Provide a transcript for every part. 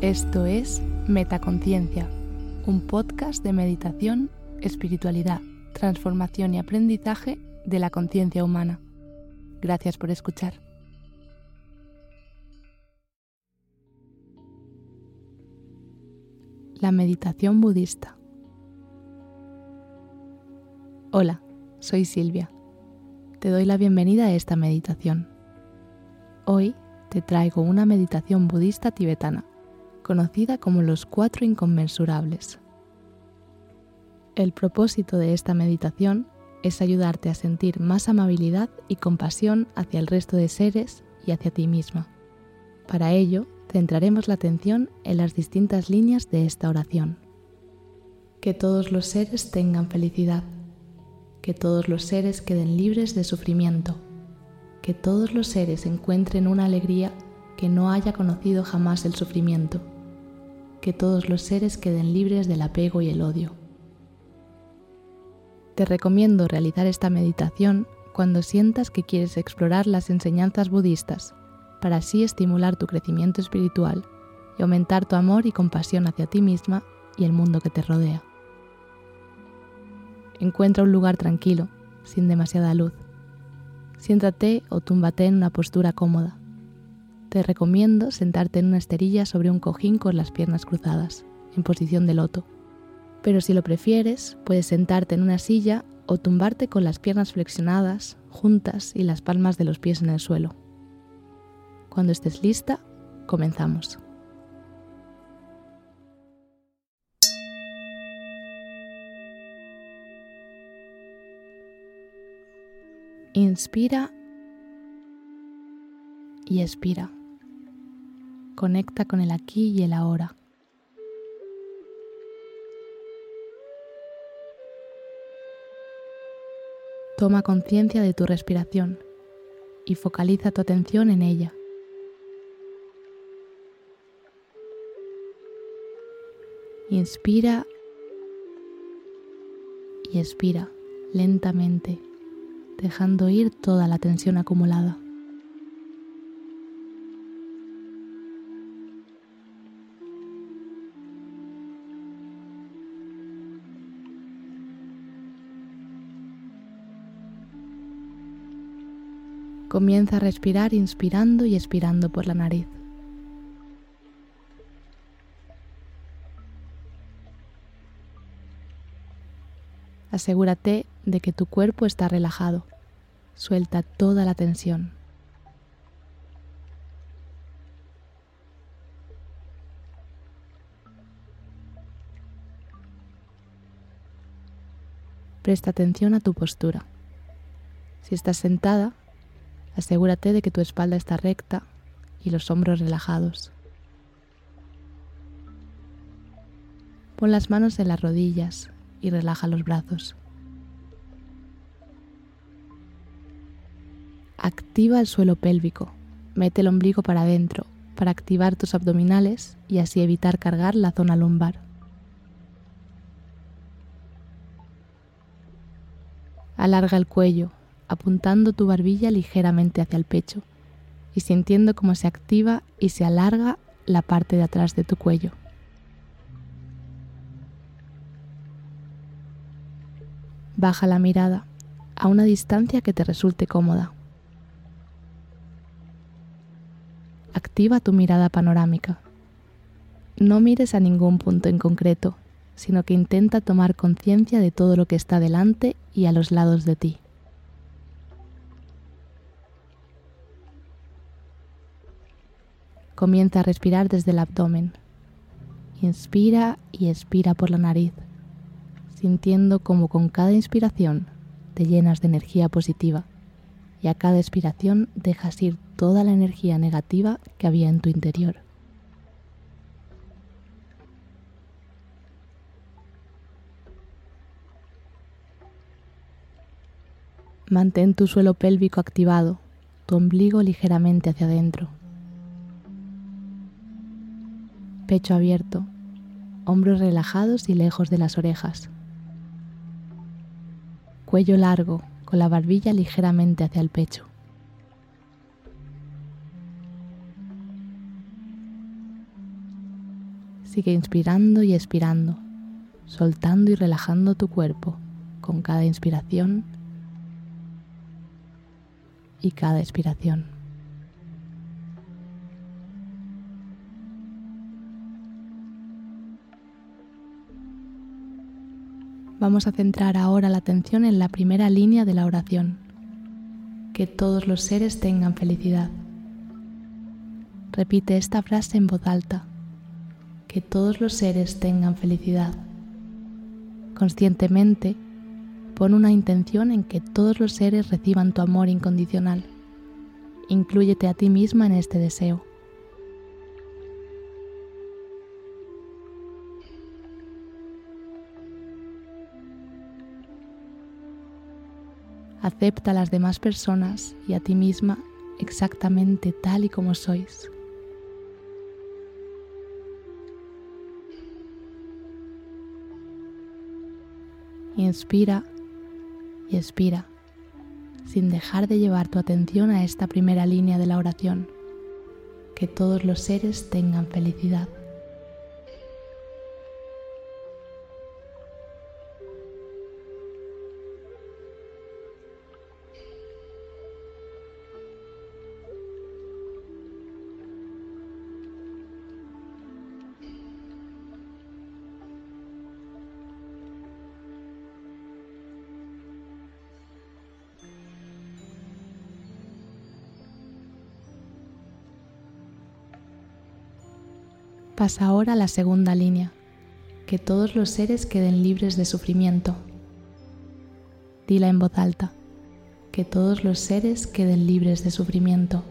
Esto es Metaconciencia, un podcast de meditación, espiritualidad, transformación y aprendizaje de la conciencia humana. Gracias por escuchar. La meditación budista. Hola, soy Silvia. Te doy la bienvenida a esta meditación. Hoy te traigo una meditación budista tibetana, conocida como los cuatro inconmensurables. El propósito de esta meditación es ayudarte a sentir más amabilidad y compasión hacia el resto de seres y hacia ti misma. Para ello, centraremos la atención en las distintas líneas de esta oración. Que todos los seres tengan felicidad que todos los seres queden libres de sufrimiento, que todos los seres encuentren una alegría que no haya conocido jamás el sufrimiento, que todos los seres queden libres del apego y el odio. Te recomiendo realizar esta meditación cuando sientas que quieres explorar las enseñanzas budistas para así estimular tu crecimiento espiritual y aumentar tu amor y compasión hacia ti misma y el mundo que te rodea. Encuentra un lugar tranquilo, sin demasiada luz. Siéntate o túmbate en una postura cómoda. Te recomiendo sentarte en una esterilla sobre un cojín con las piernas cruzadas, en posición de loto. Pero si lo prefieres, puedes sentarte en una silla o tumbarte con las piernas flexionadas, juntas y las palmas de los pies en el suelo. Cuando estés lista, comenzamos. Inspira y expira. Conecta con el aquí y el ahora. Toma conciencia de tu respiración y focaliza tu atención en ella. Inspira y expira lentamente dejando ir toda la tensión acumulada. Comienza a respirar inspirando y expirando por la nariz. Asegúrate de que tu cuerpo está relajado. Suelta toda la tensión. Presta atención a tu postura. Si estás sentada, asegúrate de que tu espalda está recta y los hombros relajados. Pon las manos en las rodillas y relaja los brazos. Activa el suelo pélvico. Mete el ombligo para adentro para activar tus abdominales y así evitar cargar la zona lumbar. Alarga el cuello, apuntando tu barbilla ligeramente hacia el pecho y sintiendo cómo se activa y se alarga la parte de atrás de tu cuello. Baja la mirada a una distancia que te resulte cómoda. Activa tu mirada panorámica. No mires a ningún punto en concreto, sino que intenta tomar conciencia de todo lo que está delante y a los lados de ti. Comienza a respirar desde el abdomen. Inspira y expira por la nariz sintiendo como con cada inspiración te llenas de energía positiva y a cada expiración dejas ir toda la energía negativa que había en tu interior. Mantén tu suelo pélvico activado, tu ombligo ligeramente hacia adentro. Pecho abierto, hombros relajados y lejos de las orejas cuello largo, con la barbilla ligeramente hacia el pecho. Sigue inspirando y expirando, soltando y relajando tu cuerpo con cada inspiración y cada expiración. Vamos a centrar ahora la atención en la primera línea de la oración. Que todos los seres tengan felicidad. Repite esta frase en voz alta. Que todos los seres tengan felicidad. Conscientemente, pon una intención en que todos los seres reciban tu amor incondicional. Inclúyete a ti misma en este deseo. Acepta a las demás personas y a ti misma exactamente tal y como sois. Inspira y expira, sin dejar de llevar tu atención a esta primera línea de la oración. Que todos los seres tengan felicidad. Pasa ahora a la segunda línea, que todos los seres queden libres de sufrimiento. Dila en voz alta, que todos los seres queden libres de sufrimiento.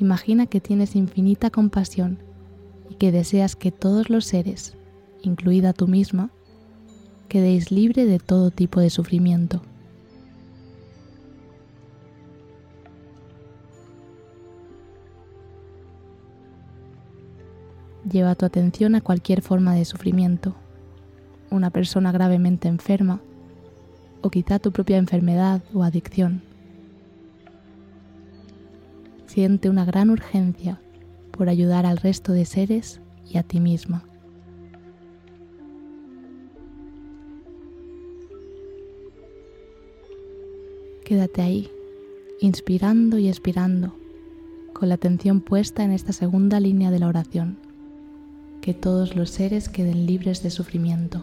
Imagina que tienes infinita compasión y que deseas que todos los seres, incluida tú misma, quedéis libre de todo tipo de sufrimiento. Lleva tu atención a cualquier forma de sufrimiento, una persona gravemente enferma o quizá tu propia enfermedad o adicción. Siente una gran urgencia por ayudar al resto de seres y a ti misma. Quédate ahí, inspirando y expirando, con la atención puesta en esta segunda línea de la oración que todos los seres queden libres de sufrimiento.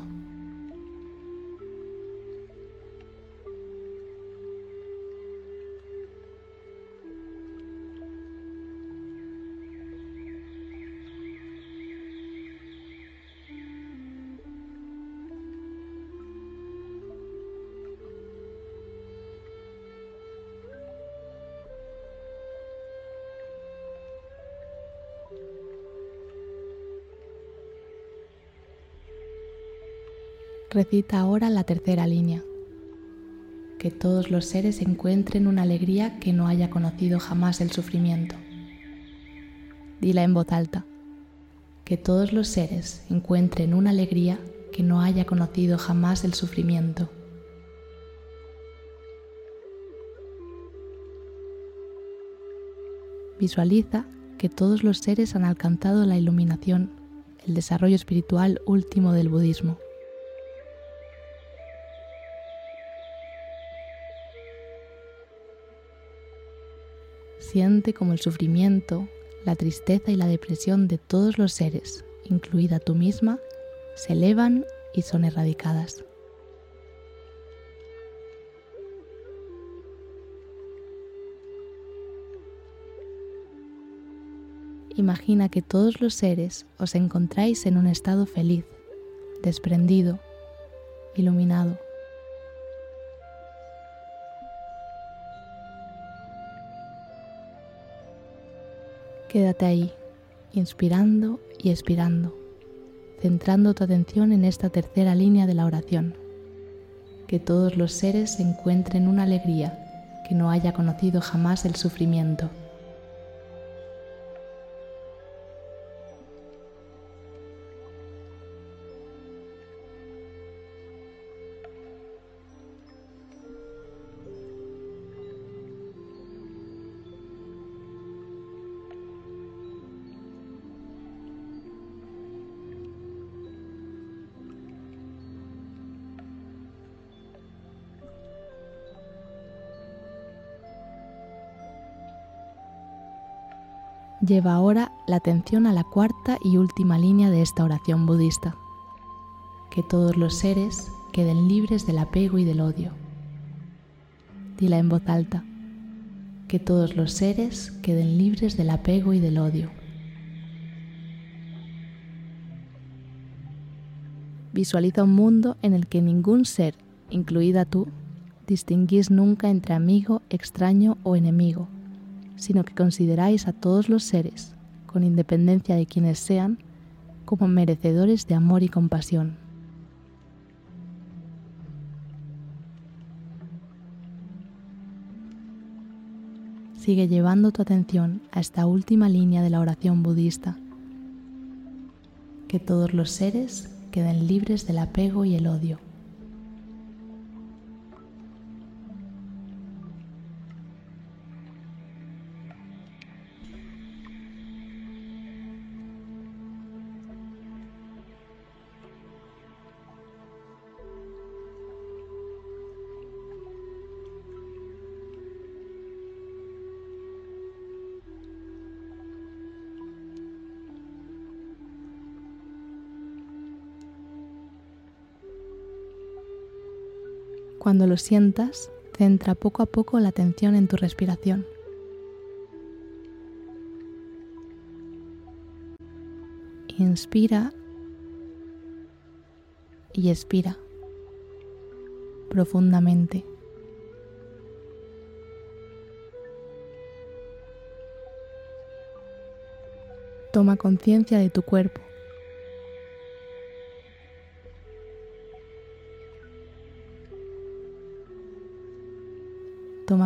Recita ahora la tercera línea. Que todos los seres encuentren una alegría que no haya conocido jamás el sufrimiento. Dila en voz alta. Que todos los seres encuentren una alegría que no haya conocido jamás el sufrimiento. Visualiza que todos los seres han alcanzado la iluminación, el desarrollo espiritual último del budismo. Siente como el sufrimiento, la tristeza y la depresión de todos los seres, incluida tú misma, se elevan y son erradicadas. Imagina que todos los seres os encontráis en un estado feliz, desprendido, iluminado. Quédate ahí, inspirando y expirando, centrando tu atención en esta tercera línea de la oración. Que todos los seres encuentren una alegría que no haya conocido jamás el sufrimiento. Lleva ahora la atención a la cuarta y última línea de esta oración budista. Que todos los seres queden libres del apego y del odio. Dila en voz alta. Que todos los seres queden libres del apego y del odio. Visualiza un mundo en el que ningún ser, incluida tú, distinguís nunca entre amigo, extraño o enemigo sino que consideráis a todos los seres, con independencia de quienes sean, como merecedores de amor y compasión. Sigue llevando tu atención a esta última línea de la oración budista. Que todos los seres queden libres del apego y el odio. Cuando lo sientas, centra poco a poco la atención en tu respiración. Inspira y expira profundamente. Toma conciencia de tu cuerpo.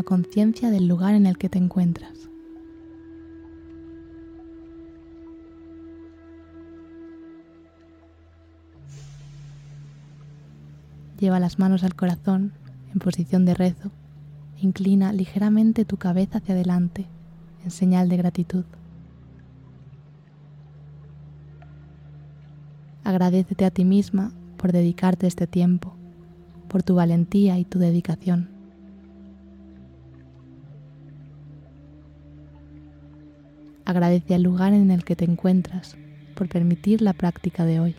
Conciencia del lugar en el que te encuentras. Lleva las manos al corazón en posición de rezo. Inclina ligeramente tu cabeza hacia adelante en señal de gratitud. Agradecete a ti misma por dedicarte este tiempo, por tu valentía y tu dedicación. Agradece al lugar en el que te encuentras por permitir la práctica de hoy.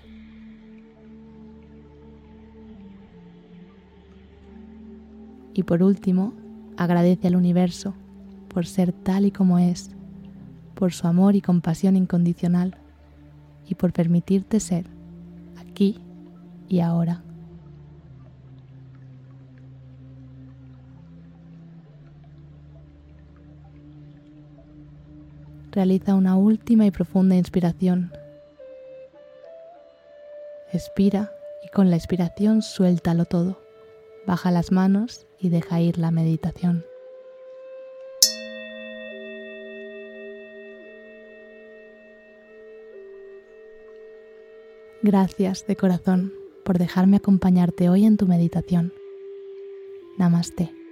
Y por último, agradece al universo por ser tal y como es, por su amor y compasión incondicional y por permitirte ser aquí y ahora. Realiza una última y profunda inspiración. Expira y con la expiración suéltalo todo. Baja las manos y deja ir la meditación. Gracias de corazón por dejarme acompañarte hoy en tu meditación. Namaste.